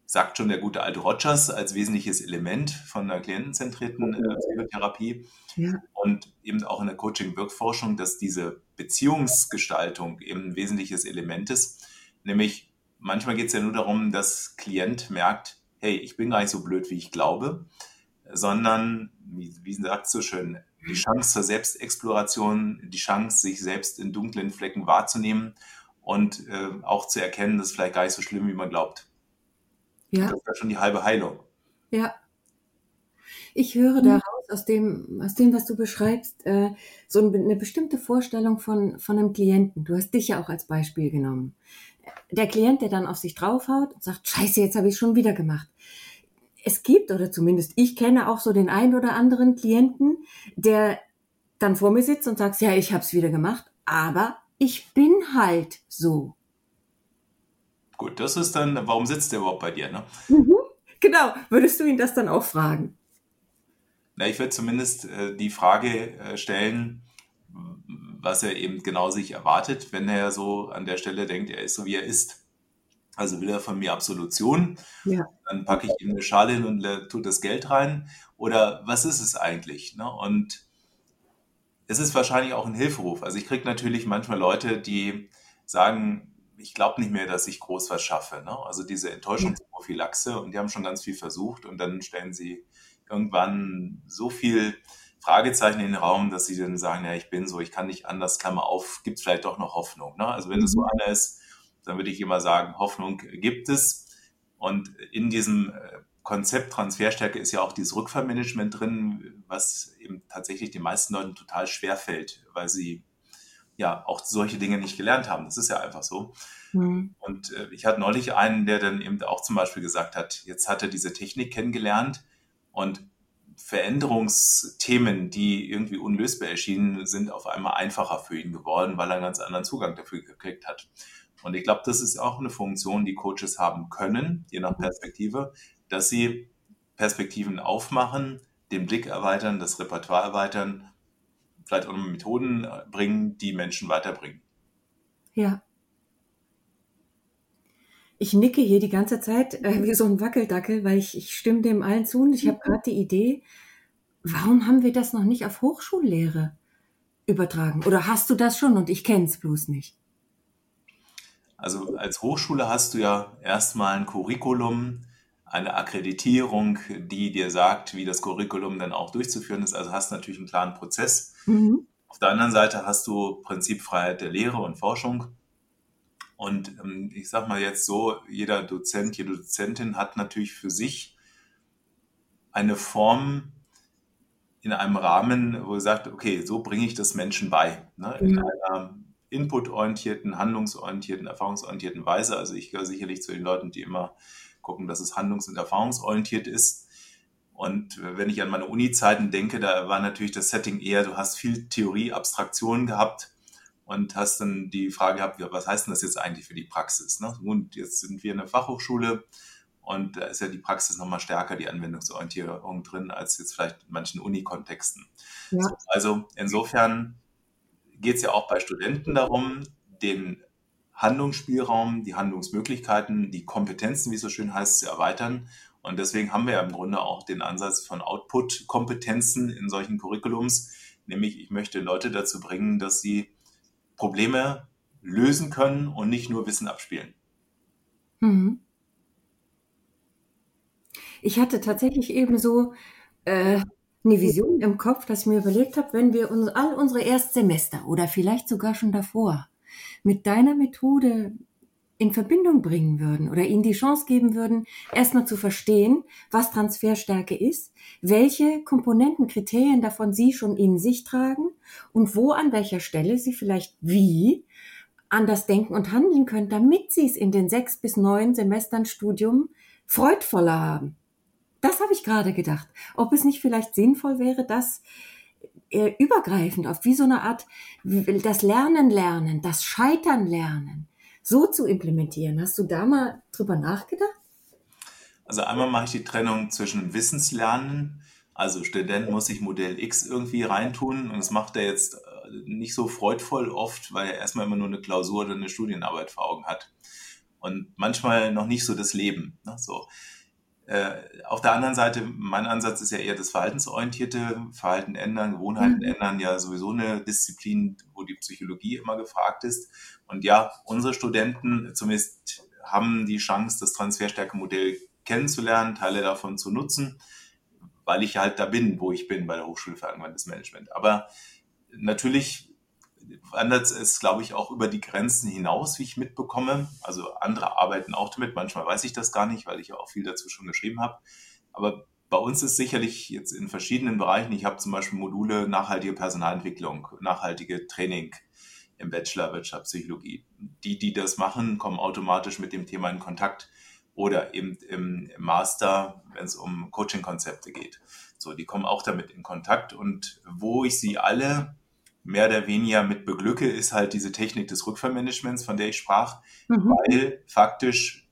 Sagt schon der gute alte Rogers als wesentliches Element von einer klientenzentrierten äh, Psychotherapie. Ja. Und eben auch in der Coaching-Wirkforschung, dass diese Beziehungsgestaltung eben ein wesentliches Element ist. Nämlich manchmal geht es ja nur darum, dass Klient merkt, hey, ich bin gar nicht so blöd, wie ich glaube sondern, wie, wie sagt so schön, die Chance zur Selbstexploration, die Chance, sich selbst in dunklen Flecken wahrzunehmen und äh, auch zu erkennen, dass es vielleicht gar nicht so schlimm, wie man glaubt. Ja. Das ist ja schon die halbe Heilung. Ja. Ich höre daraus, aus dem, aus dem, was du beschreibst, äh, so eine bestimmte Vorstellung von, von einem Klienten. Du hast dich ja auch als Beispiel genommen. Der Klient, der dann auf sich draufhaut und sagt, scheiße, jetzt habe ich schon wieder gemacht es gibt, oder zumindest ich kenne auch so den einen oder anderen Klienten, der dann vor mir sitzt und sagt, ja, ich habe es wieder gemacht, aber ich bin halt so. Gut, das ist dann, warum sitzt der überhaupt bei dir? Ne? Mhm, genau, würdest du ihn das dann auch fragen? Na, ich würde zumindest äh, die Frage äh, stellen, was er eben genau sich erwartet, wenn er so an der Stelle denkt, er ist so wie er ist. Also will er von mir Absolution, ja. dann packe ich ihm eine Schale hin und tut das Geld rein. Oder was ist es eigentlich? Ne? Und es ist wahrscheinlich auch ein Hilferuf. Also ich kriege natürlich manchmal Leute, die sagen, ich glaube nicht mehr, dass ich groß was schaffe. Ne? Also diese Enttäuschungsprophylaxe und die haben schon ganz viel versucht und dann stellen sie irgendwann so viel Fragezeichen in den Raum, dass sie dann sagen, ja, ich bin so, ich kann nicht anders, Klammer auf, gibt es vielleicht doch noch Hoffnung. Ne? Also wenn es so mhm. einer ist, dann würde ich immer sagen, Hoffnung gibt es. Und in diesem äh, Konzept Transferstärke ist ja auch dieses Rückfallmanagement drin, was eben tatsächlich den meisten Leuten total schwer fällt, weil sie ja auch solche Dinge nicht gelernt haben. Das ist ja einfach so. Mhm. Und äh, ich hatte neulich einen, der dann eben auch zum Beispiel gesagt hat, jetzt hat er diese Technik kennengelernt und Veränderungsthemen, die irgendwie unlösbar erschienen, sind auf einmal einfacher für ihn geworden, weil er einen ganz anderen Zugang dafür gekriegt hat. Und ich glaube, das ist auch eine Funktion, die Coaches haben können, je nach Perspektive, dass sie Perspektiven aufmachen, den Blick erweitern, das Repertoire erweitern, vielleicht auch Methoden bringen, die Menschen weiterbringen. Ja. Ich nicke hier die ganze Zeit äh, wie so ein Wackeldackel, weil ich, ich stimme dem allen zu und ich habe gerade die Idee, warum haben wir das noch nicht auf Hochschullehre übertragen? Oder hast du das schon und ich kenne es bloß nicht? Also als Hochschule hast du ja erstmal ein Curriculum, eine Akkreditierung, die dir sagt, wie das Curriculum dann auch durchzuführen ist. Also hast natürlich einen klaren Prozess. Mhm. Auf der anderen Seite hast du Prinzipfreiheit der Lehre und Forschung. Und ähm, ich sage mal jetzt so, jeder Dozent, jede Dozentin hat natürlich für sich eine Form in einem Rahmen, wo er sagt, okay, so bringe ich das Menschen bei. Ne? In mhm. einer inputorientierten, handlungsorientierten, erfahrungsorientierten Weise. Also ich gehöre sicherlich zu den Leuten, die immer gucken, dass es handlungs- und erfahrungsorientiert ist. Und wenn ich an meine Uni-Zeiten denke, da war natürlich das Setting eher, du hast viel Theorie, Abstraktion gehabt und hast dann die Frage gehabt, was heißt denn das jetzt eigentlich für die Praxis? Ne? Und jetzt sind wir in der Fachhochschule und da ist ja die Praxis nochmal stärker, die Anwendungsorientierung drin, als jetzt vielleicht in manchen Uni-Kontexten. Ja. also insofern geht es ja auch bei Studenten darum, den Handlungsspielraum, die Handlungsmöglichkeiten, die Kompetenzen, wie es so schön heißt, zu erweitern Und deswegen haben wir ja im Grunde auch den Ansatz von Output-Kompetenzen in solchen Curriculums, nämlich ich möchte Leute dazu bringen, dass sie Probleme lösen können und nicht nur Wissen abspielen. Mhm. Ich hatte tatsächlich eben so äh, eine Vision im Kopf, dass ich mir überlegt habe, wenn wir uns all unsere Erstsemester oder vielleicht sogar schon davor mit deiner Methode in Verbindung bringen würden oder ihnen die Chance geben würden, erstmal zu verstehen, was Transferstärke ist, welche Komponenten, Kriterien davon sie schon in sich tragen und wo an welcher Stelle sie vielleicht wie anders denken und handeln können, damit sie es in den sechs bis neun Semestern Studium freudvoller haben. Das habe ich gerade gedacht. Ob es nicht vielleicht sinnvoll wäre, das äh, übergreifend auf wie so eine Art das Lernen lernen, das Scheitern lernen, so zu implementieren. Hast du da mal drüber nachgedacht? Also einmal mache ich die Trennung zwischen Wissenslernen, also Student muss sich Modell X irgendwie reintun und das macht er jetzt äh, nicht so freudvoll oft, weil er erstmal immer nur eine Klausur oder eine Studienarbeit vor Augen hat und manchmal noch nicht so das Leben. Ne? So. Äh, auf der anderen Seite, mein Ansatz ist ja eher das verhaltensorientierte Verhalten ändern, Gewohnheiten mhm. ändern, ja sowieso eine Disziplin, wo die Psychologie immer gefragt ist. Und ja, unsere Studenten zumindest haben die Chance, das Transferstärkemodell kennenzulernen, Teile davon zu nutzen, weil ich halt da bin, wo ich bin bei der Hochschule für angewandtes Management. Aber natürlich wandert es, glaube ich, auch über die Grenzen hinaus, wie ich mitbekomme. Also andere arbeiten auch damit. Manchmal weiß ich das gar nicht, weil ich ja auch viel dazu schon geschrieben habe. Aber bei uns ist sicherlich jetzt in verschiedenen Bereichen, ich habe zum Beispiel Module nachhaltige Personalentwicklung, nachhaltige Training im Bachelor Wirtschaftspsychologie. Die, die das machen, kommen automatisch mit dem Thema in Kontakt oder eben im Master, wenn es um Coaching-Konzepte geht. So, die kommen auch damit in Kontakt und wo ich sie alle mehr oder weniger mit beglücke, ist halt diese Technik des Rückfallmanagements, von der ich sprach, mhm. weil faktisch,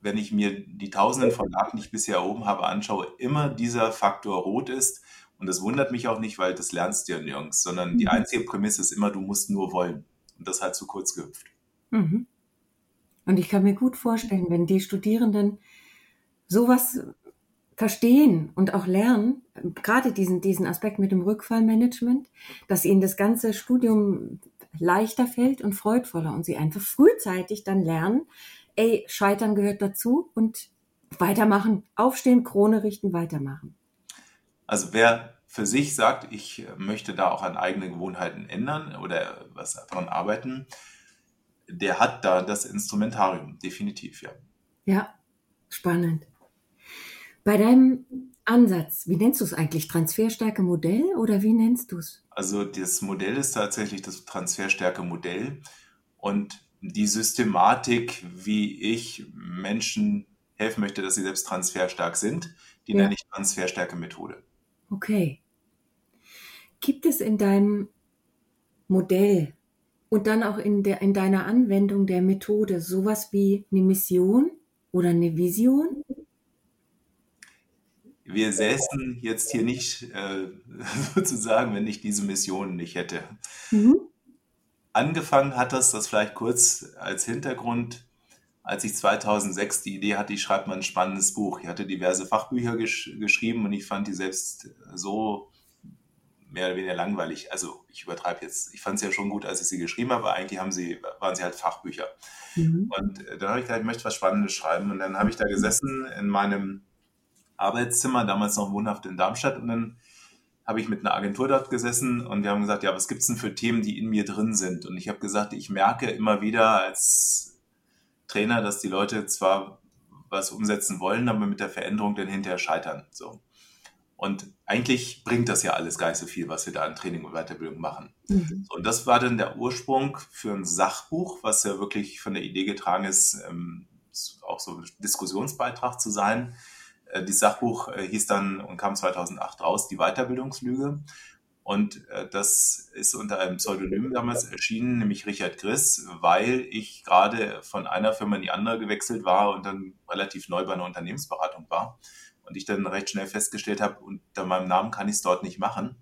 wenn ich mir die Tausenden von Daten, die ich bisher erhoben habe, anschaue, immer dieser Faktor rot ist. Und das wundert mich auch nicht, weil das lernst du ja nirgends, sondern die mhm. einzige Prämisse ist immer, du musst nur wollen. Und das halt zu kurz gehüpft. Mhm. Und ich kann mir gut vorstellen, wenn die Studierenden sowas verstehen und auch lernen, gerade diesen, diesen Aspekt mit dem Rückfallmanagement, dass ihnen das ganze Studium leichter fällt und freudvoller und sie einfach frühzeitig dann lernen, ey, Scheitern gehört dazu und weitermachen, aufstehen, Krone richten, weitermachen. Also wer für sich sagt, ich möchte da auch an eigene Gewohnheiten ändern oder was daran arbeiten, der hat da das Instrumentarium, definitiv, ja. Ja, spannend. Bei deinem Ansatz, wie nennst du es eigentlich? Transferstärke-Modell oder wie nennst du es? Also das Modell ist tatsächlich das Transferstärke-Modell und die Systematik, wie ich Menschen helfen möchte, dass sie selbst transferstark sind, die ja. nenne ich Transferstärke-Methode. Okay. Gibt es in deinem Modell und dann auch in, der, in deiner Anwendung der Methode sowas wie eine Mission oder eine Vision? Wir säßen jetzt hier nicht äh, sozusagen, wenn ich diese Mission nicht hätte. Mhm. Angefangen hat das, das vielleicht kurz als Hintergrund, als ich 2006 die Idee hatte, ich schreibe mal ein spannendes Buch. Ich hatte diverse Fachbücher gesch geschrieben und ich fand die selbst so mehr oder weniger langweilig. Also ich übertreibe jetzt. Ich fand es ja schon gut, als ich sie geschrieben habe, aber eigentlich haben sie, waren sie halt Fachbücher. Mhm. Und äh, dann habe ich gedacht, ich möchte was Spannendes schreiben. Und dann habe ich da gesessen in meinem Arbeitszimmer, damals noch wohnhaft in Darmstadt. Und dann habe ich mit einer Agentur dort gesessen und wir haben gesagt, ja, was gibt es denn für Themen, die in mir drin sind? Und ich habe gesagt, ich merke immer wieder als Trainer, dass die Leute zwar was umsetzen wollen, aber mit der Veränderung dann hinterher scheitern. So. Und eigentlich bringt das ja alles gar nicht so viel, was wir da an Training und Weiterbildung machen. Mhm. So, und das war dann der Ursprung für ein Sachbuch, was ja wirklich von der Idee getragen ist, ähm, auch so ein Diskussionsbeitrag zu sein, äh, das Sachbuch äh, hieß dann und kam 2008 raus, Die Weiterbildungslüge. Und äh, das ist unter einem Pseudonym damals erschienen, nämlich Richard Griss, weil ich gerade von einer Firma in die andere gewechselt war und dann relativ neu bei einer Unternehmensberatung war. Und ich dann recht schnell festgestellt habe, unter meinem Namen kann ich es dort nicht machen.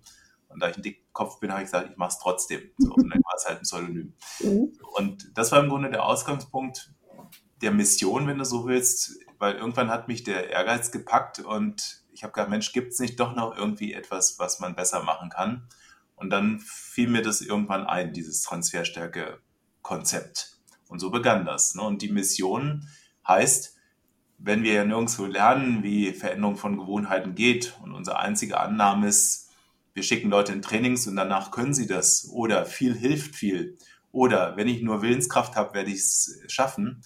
Und da ich ein Dickkopf bin, habe ich gesagt, ich mache es trotzdem. So, und dann war es halt ein Pseudonym. Mhm. Und das war im Grunde der Ausgangspunkt der Mission, wenn du so willst, weil irgendwann hat mich der Ehrgeiz gepackt und ich habe gedacht, Mensch, gibt es nicht doch noch irgendwie etwas, was man besser machen kann? Und dann fiel mir das irgendwann ein, dieses Transferstärke-Konzept. Und so begann das. Ne? Und die Mission heißt, wenn wir ja nirgendwo lernen, wie Veränderung von Gewohnheiten geht und unsere einzige Annahme ist, wir schicken Leute in Trainings und danach können sie das oder viel hilft viel oder wenn ich nur Willenskraft habe, werde ich es schaffen,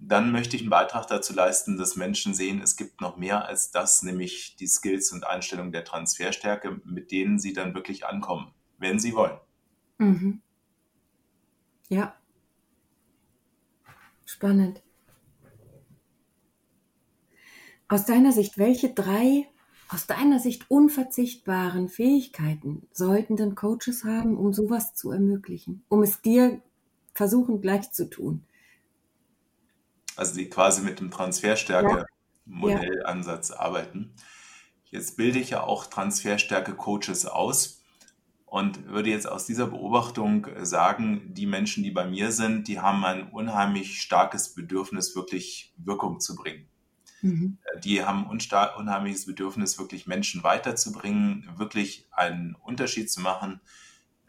dann möchte ich einen Beitrag dazu leisten, dass Menschen sehen, es gibt noch mehr als das, nämlich die Skills und Einstellungen der Transferstärke, mit denen sie dann wirklich ankommen, wenn sie wollen. Mhm. Ja. Spannend. Aus deiner Sicht, welche drei aus deiner Sicht unverzichtbaren Fähigkeiten sollten denn Coaches haben, um sowas zu ermöglichen, um es dir versuchen gleich zu tun? Also die quasi mit dem Transferstärke-Modellansatz ja. arbeiten. Jetzt bilde ich ja auch Transferstärke-Coaches aus und würde jetzt aus dieser Beobachtung sagen, die Menschen, die bei mir sind, die haben ein unheimlich starkes Bedürfnis, wirklich Wirkung zu bringen. Mhm. Die haben ein unheimliches Bedürfnis, wirklich Menschen weiterzubringen, wirklich einen Unterschied zu machen.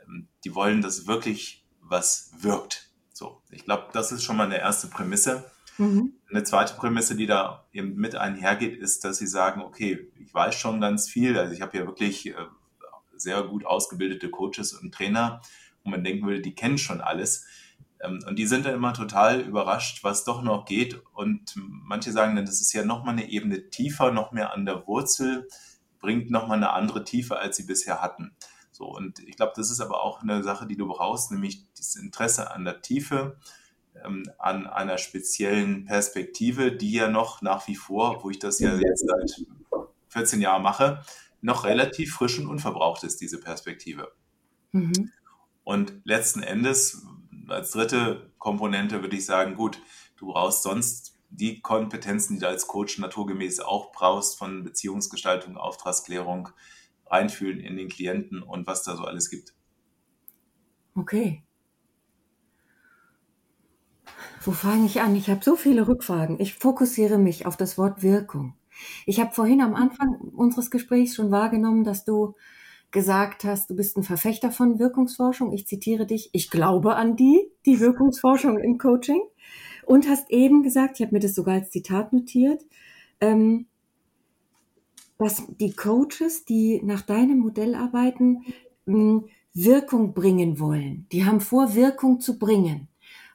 Ähm, die wollen, dass wirklich was wirkt. So, ich glaube, das ist schon mal eine erste Prämisse. Mhm. Eine zweite Prämisse, die da eben mit einhergeht, ist, dass sie sagen, okay, ich weiß schon ganz viel. Also ich habe ja wirklich äh, sehr gut ausgebildete Coaches und Trainer, wo man denken würde, die kennen schon alles. Ähm, und die sind dann immer total überrascht, was doch noch geht. Und manche sagen dann, das ist ja nochmal eine Ebene tiefer, noch mehr an der Wurzel, bringt nochmal eine andere Tiefe, als sie bisher hatten. So, und ich glaube, das ist aber auch eine Sache, die du brauchst, nämlich das Interesse an der Tiefe, an einer speziellen Perspektive, die ja noch nach wie vor, wo ich das ja jetzt seit 14 Jahren mache, noch relativ frisch und unverbraucht ist, diese Perspektive. Mhm. Und letzten Endes als dritte Komponente würde ich sagen, gut, du brauchst sonst die Kompetenzen, die du als Coach naturgemäß auch brauchst, von Beziehungsgestaltung, Auftragsklärung, reinfühlen in den Klienten und was da so alles gibt. Okay. Wo fange ich an? Ich habe so viele Rückfragen. Ich fokussiere mich auf das Wort Wirkung. Ich habe vorhin am Anfang unseres Gesprächs schon wahrgenommen, dass du gesagt hast, du bist ein Verfechter von Wirkungsforschung. Ich zitiere dich, ich glaube an die, die Wirkungsforschung im Coaching. Und hast eben gesagt, ich habe mir das sogar als Zitat notiert, ähm, dass die Coaches, die nach deinem Modell arbeiten, Wirkung bringen wollen. Die haben vor, Wirkung zu bringen.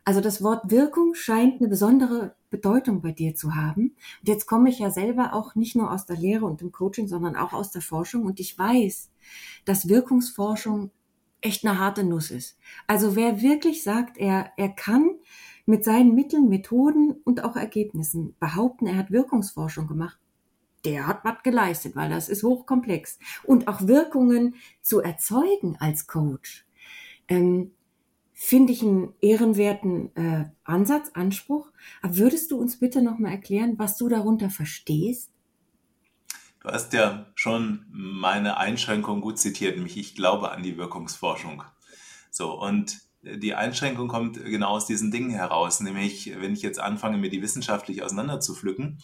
Also das Wort Wirkung scheint eine besondere Bedeutung bei dir zu haben. Und jetzt komme ich ja selber auch nicht nur aus der Lehre und dem Coaching, sondern auch aus der Forschung. Und ich weiß, dass Wirkungsforschung echt eine harte Nuss ist. Also wer wirklich sagt, er, er kann mit seinen Mitteln, Methoden und auch Ergebnissen behaupten, er hat Wirkungsforschung gemacht, der hat was geleistet, weil das ist hochkomplex. Und auch Wirkungen zu erzeugen als Coach. Ähm, finde ich einen ehrenwerten äh, Ansatz, Anspruch. Aber würdest du uns bitte nochmal erklären, was du darunter verstehst? Du hast ja schon meine Einschränkung gut zitiert, nämlich ich glaube an die Wirkungsforschung. So, und die Einschränkung kommt genau aus diesen Dingen heraus, nämlich wenn ich jetzt anfange, mir die wissenschaftlich auseinanderzupflücken,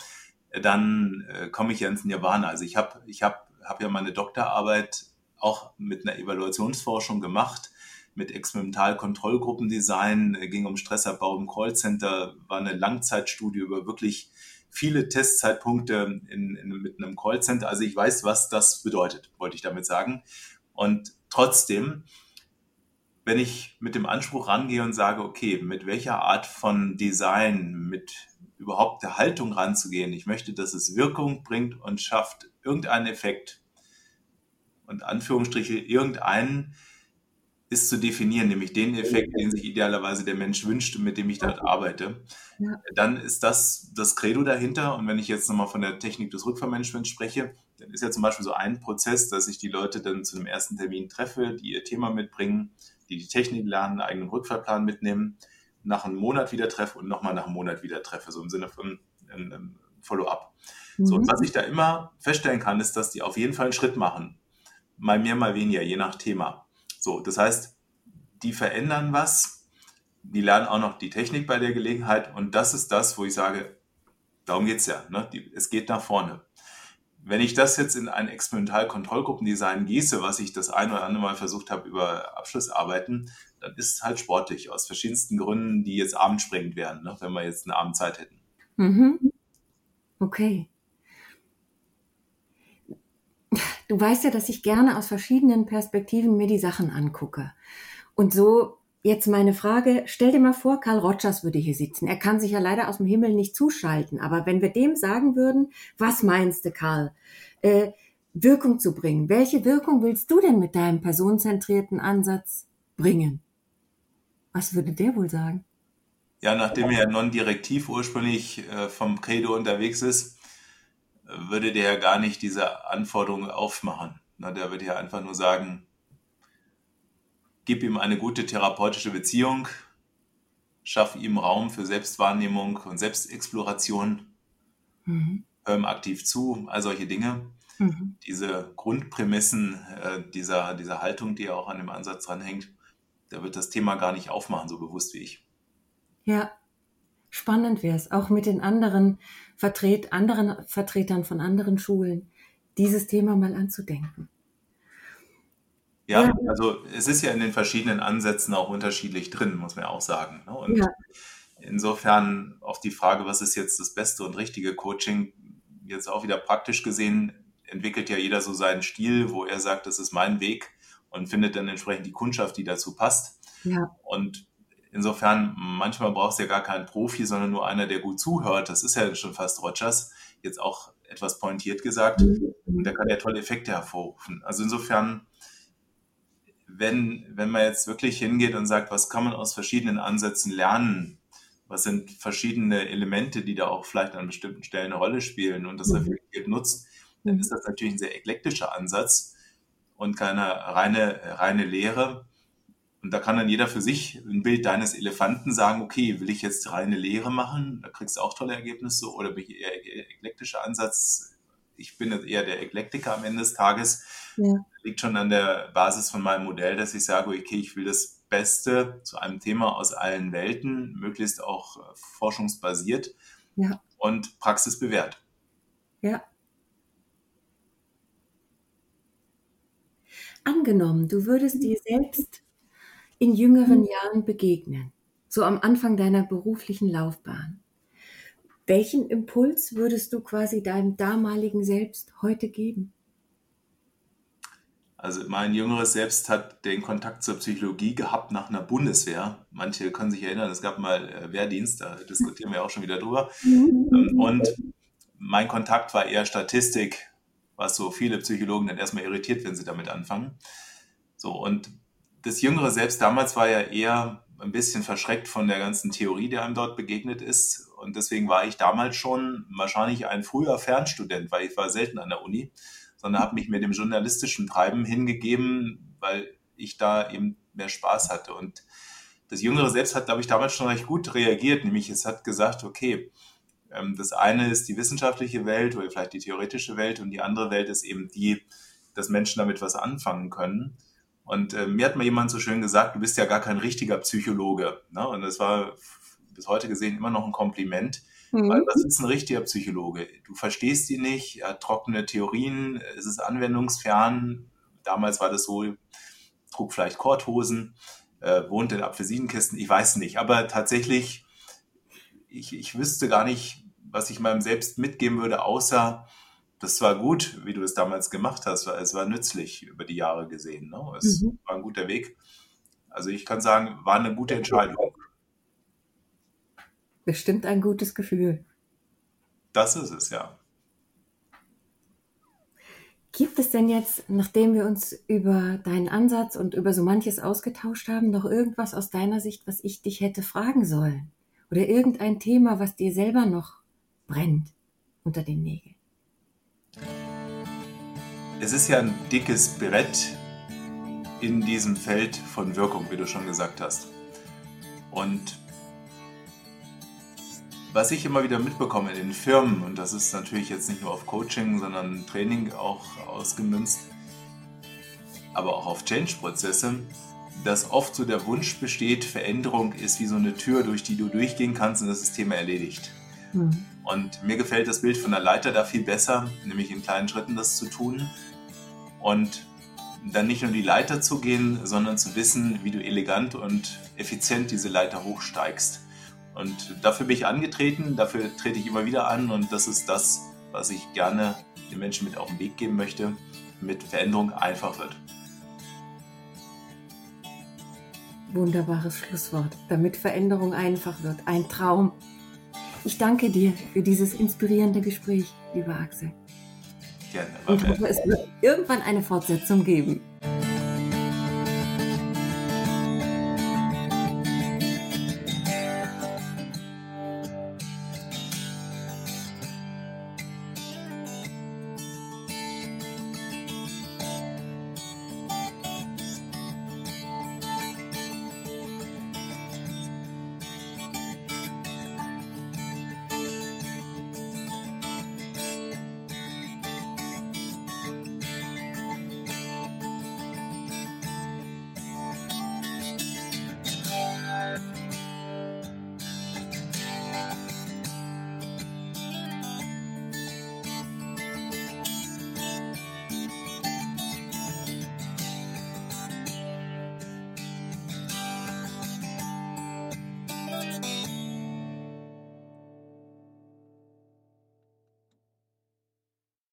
dann äh, komme ich ja ins Nirvana. Also ich habe ich hab, hab ja meine Doktorarbeit auch mit einer Evaluationsforschung gemacht mit Experimentalkontrollgruppendesign, ging um Stressabbau im Callcenter, war eine Langzeitstudie über wirklich viele Testzeitpunkte in, in, mit einem Callcenter. Also ich weiß, was das bedeutet, wollte ich damit sagen. Und trotzdem, wenn ich mit dem Anspruch rangehe und sage, okay, mit welcher Art von Design, mit überhaupt der Haltung ranzugehen, ich möchte, dass es Wirkung bringt und schafft irgendeinen Effekt und Anführungsstriche irgendeinen, ist zu definieren, nämlich den Effekt, den sich idealerweise der Mensch wünscht und mit dem ich dort arbeite, ja. dann ist das das Credo dahinter. Und wenn ich jetzt nochmal von der Technik des Rückfallmanagements spreche, dann ist ja zum Beispiel so ein Prozess, dass ich die Leute dann zu einem ersten Termin treffe, die ihr Thema mitbringen, die die Technik lernen, einen eigenen Rückfallplan mitnehmen, nach einem Monat wieder treffe und nochmal nach einem Monat wieder treffe, so im Sinne von einem Follow-up. Mhm. So, und was ich da immer feststellen kann, ist, dass die auf jeden Fall einen Schritt machen. Mal mehr, mal weniger, je nach Thema. So, das heißt, die verändern was, die lernen auch noch die Technik bei der Gelegenheit und das ist das, wo ich sage, Darum geht es ja. Ne? Die, es geht nach vorne. Wenn ich das jetzt in ein Experimental-Kontrollgruppendesign gieße, was ich das ein oder andere Mal versucht habe über Abschlussarbeiten, dann ist es halt sportlich aus verschiedensten Gründen, die jetzt abendsprengend wären, ne? wenn wir jetzt eine Abendzeit hätten. Mhm. Okay. Du weißt ja, dass ich gerne aus verschiedenen Perspektiven mir die Sachen angucke. Und so jetzt meine Frage, stell dir mal vor, Karl Rogers würde hier sitzen. Er kann sich ja leider aus dem Himmel nicht zuschalten, aber wenn wir dem sagen würden, was meinst du, Karl, äh, Wirkung zu bringen, welche Wirkung willst du denn mit deinem personenzentrierten Ansatz bringen? Was würde der wohl sagen? Ja, nachdem er non-direktiv ursprünglich äh, vom Credo unterwegs ist, würde der ja gar nicht diese Anforderungen aufmachen. Der würde ja einfach nur sagen, gib ihm eine gute therapeutische Beziehung, schaff ihm Raum für Selbstwahrnehmung und Selbstexploration, mhm. hör ihm aktiv zu, all solche Dinge. Mhm. Diese Grundprämissen äh, dieser, dieser Haltung, die ja auch an dem Ansatz dranhängt, da wird das Thema gar nicht aufmachen, so bewusst wie ich. Ja, spannend wäre es, auch mit den anderen, Vertret, anderen Vertretern von anderen Schulen, dieses Thema mal anzudenken. Ja, ja, also es ist ja in den verschiedenen Ansätzen auch unterschiedlich drin, muss man ja auch sagen. Ne? Und ja. insofern auf die Frage, was ist jetzt das beste und richtige Coaching, jetzt auch wieder praktisch gesehen, entwickelt ja jeder so seinen Stil, wo er sagt, das ist mein Weg und findet dann entsprechend die Kundschaft, die dazu passt. Ja. Und insofern, manchmal brauchst du ja gar keinen Profi, sondern nur einer, der gut zuhört. Das ist ja schon fast Rogers, jetzt auch etwas pointiert gesagt. Mhm. Und der kann ja tolle Effekte hervorrufen. Also insofern, wenn, wenn man jetzt wirklich hingeht und sagt, was kann man aus verschiedenen Ansätzen lernen, was sind verschiedene Elemente, die da auch vielleicht an bestimmten Stellen eine Rolle spielen und das mhm. reflektiert nutzt, dann mhm. ist das natürlich ein sehr eklektischer Ansatz und keine reine, reine Lehre. Und da kann dann jeder für sich ein Bild deines Elefanten sagen, okay, will ich jetzt reine Lehre machen? Da kriegst du auch tolle Ergebnisse. Oder bin ich eher eklektischer Ansatz? Ich bin jetzt eher der Eklektiker am Ende des Tages. Ja. Liegt schon an der Basis von meinem Modell, dass ich sage, okay, ich will das Beste zu einem Thema aus allen Welten, möglichst auch äh, forschungsbasiert ja. und praxisbewährt. Ja. Angenommen, du würdest dir selbst in jüngeren Jahren begegnen, so am Anfang deiner beruflichen Laufbahn. Welchen Impuls würdest du quasi deinem damaligen Selbst heute geben? Also mein jüngeres Selbst hat den Kontakt zur Psychologie gehabt nach einer Bundeswehr. Manche können sich erinnern, es gab mal äh, Wehrdienst, da diskutieren wir auch schon wieder drüber. Ähm, und mein Kontakt war eher Statistik, was so viele Psychologen dann erstmal irritiert, wenn sie damit anfangen. So, und das jüngere Selbst damals war ja eher ein bisschen verschreckt von der ganzen Theorie, die einem dort begegnet ist. Und deswegen war ich damals schon wahrscheinlich ein früher Fernstudent, weil ich war selten an der Uni sondern habe mich mir dem journalistischen Treiben hingegeben, weil ich da eben mehr Spaß hatte. Und das Jüngere Selbst hat, glaube ich, damals schon recht gut reagiert, nämlich es hat gesagt, okay, ähm, das eine ist die wissenschaftliche Welt oder vielleicht die theoretische Welt und die andere Welt ist eben die, dass Menschen damit was anfangen können. Und äh, mir hat mal jemand so schön gesagt, du bist ja gar kein richtiger Psychologe. Ne? Und das war bis heute gesehen immer noch ein Kompliment, Mhm. Weil was ist ein richtiger Psychologe? Du verstehst ihn nicht, er hat trockene Theorien, es ist anwendungsfern. Damals war das so, trug vielleicht Korthosen, äh, wohnt in Apfelsinenkisten, ich weiß nicht. Aber tatsächlich, ich, ich wüsste gar nicht, was ich meinem Selbst mitgeben würde, außer das war gut, wie du es damals gemacht hast. Es war nützlich über die Jahre gesehen. Ne? Es mhm. war ein guter Weg. Also ich kann sagen, war eine gute Entscheidung. Bestimmt ein gutes Gefühl. Das ist es, ja. Gibt es denn jetzt, nachdem wir uns über deinen Ansatz und über so manches ausgetauscht haben, noch irgendwas aus deiner Sicht, was ich dich hätte fragen sollen? Oder irgendein Thema, was dir selber noch brennt unter den Nägeln? Es ist ja ein dickes Brett in diesem Feld von Wirkung, wie du schon gesagt hast. Und was ich immer wieder mitbekomme in den Firmen, und das ist natürlich jetzt nicht nur auf Coaching, sondern Training auch ausgemünzt, aber auch auf Change-Prozesse, dass oft so der Wunsch besteht, Veränderung ist wie so eine Tür, durch die du durchgehen kannst und das ist Thema erledigt. Hm. Und mir gefällt das Bild von der Leiter da viel besser, nämlich in kleinen Schritten das zu tun. Und dann nicht nur die Leiter zu gehen, sondern zu wissen, wie du elegant und effizient diese Leiter hochsteigst. Und dafür bin ich angetreten, dafür trete ich immer wieder an und das ist das, was ich gerne den Menschen mit auf den Weg geben möchte, damit Veränderung einfach wird. Wunderbares Schlusswort, damit Veränderung einfach wird. Ein Traum. Ich danke dir für dieses inspirierende Gespräch, lieber Axel. Gerne. Und hoffe, es wird irgendwann eine Fortsetzung geben.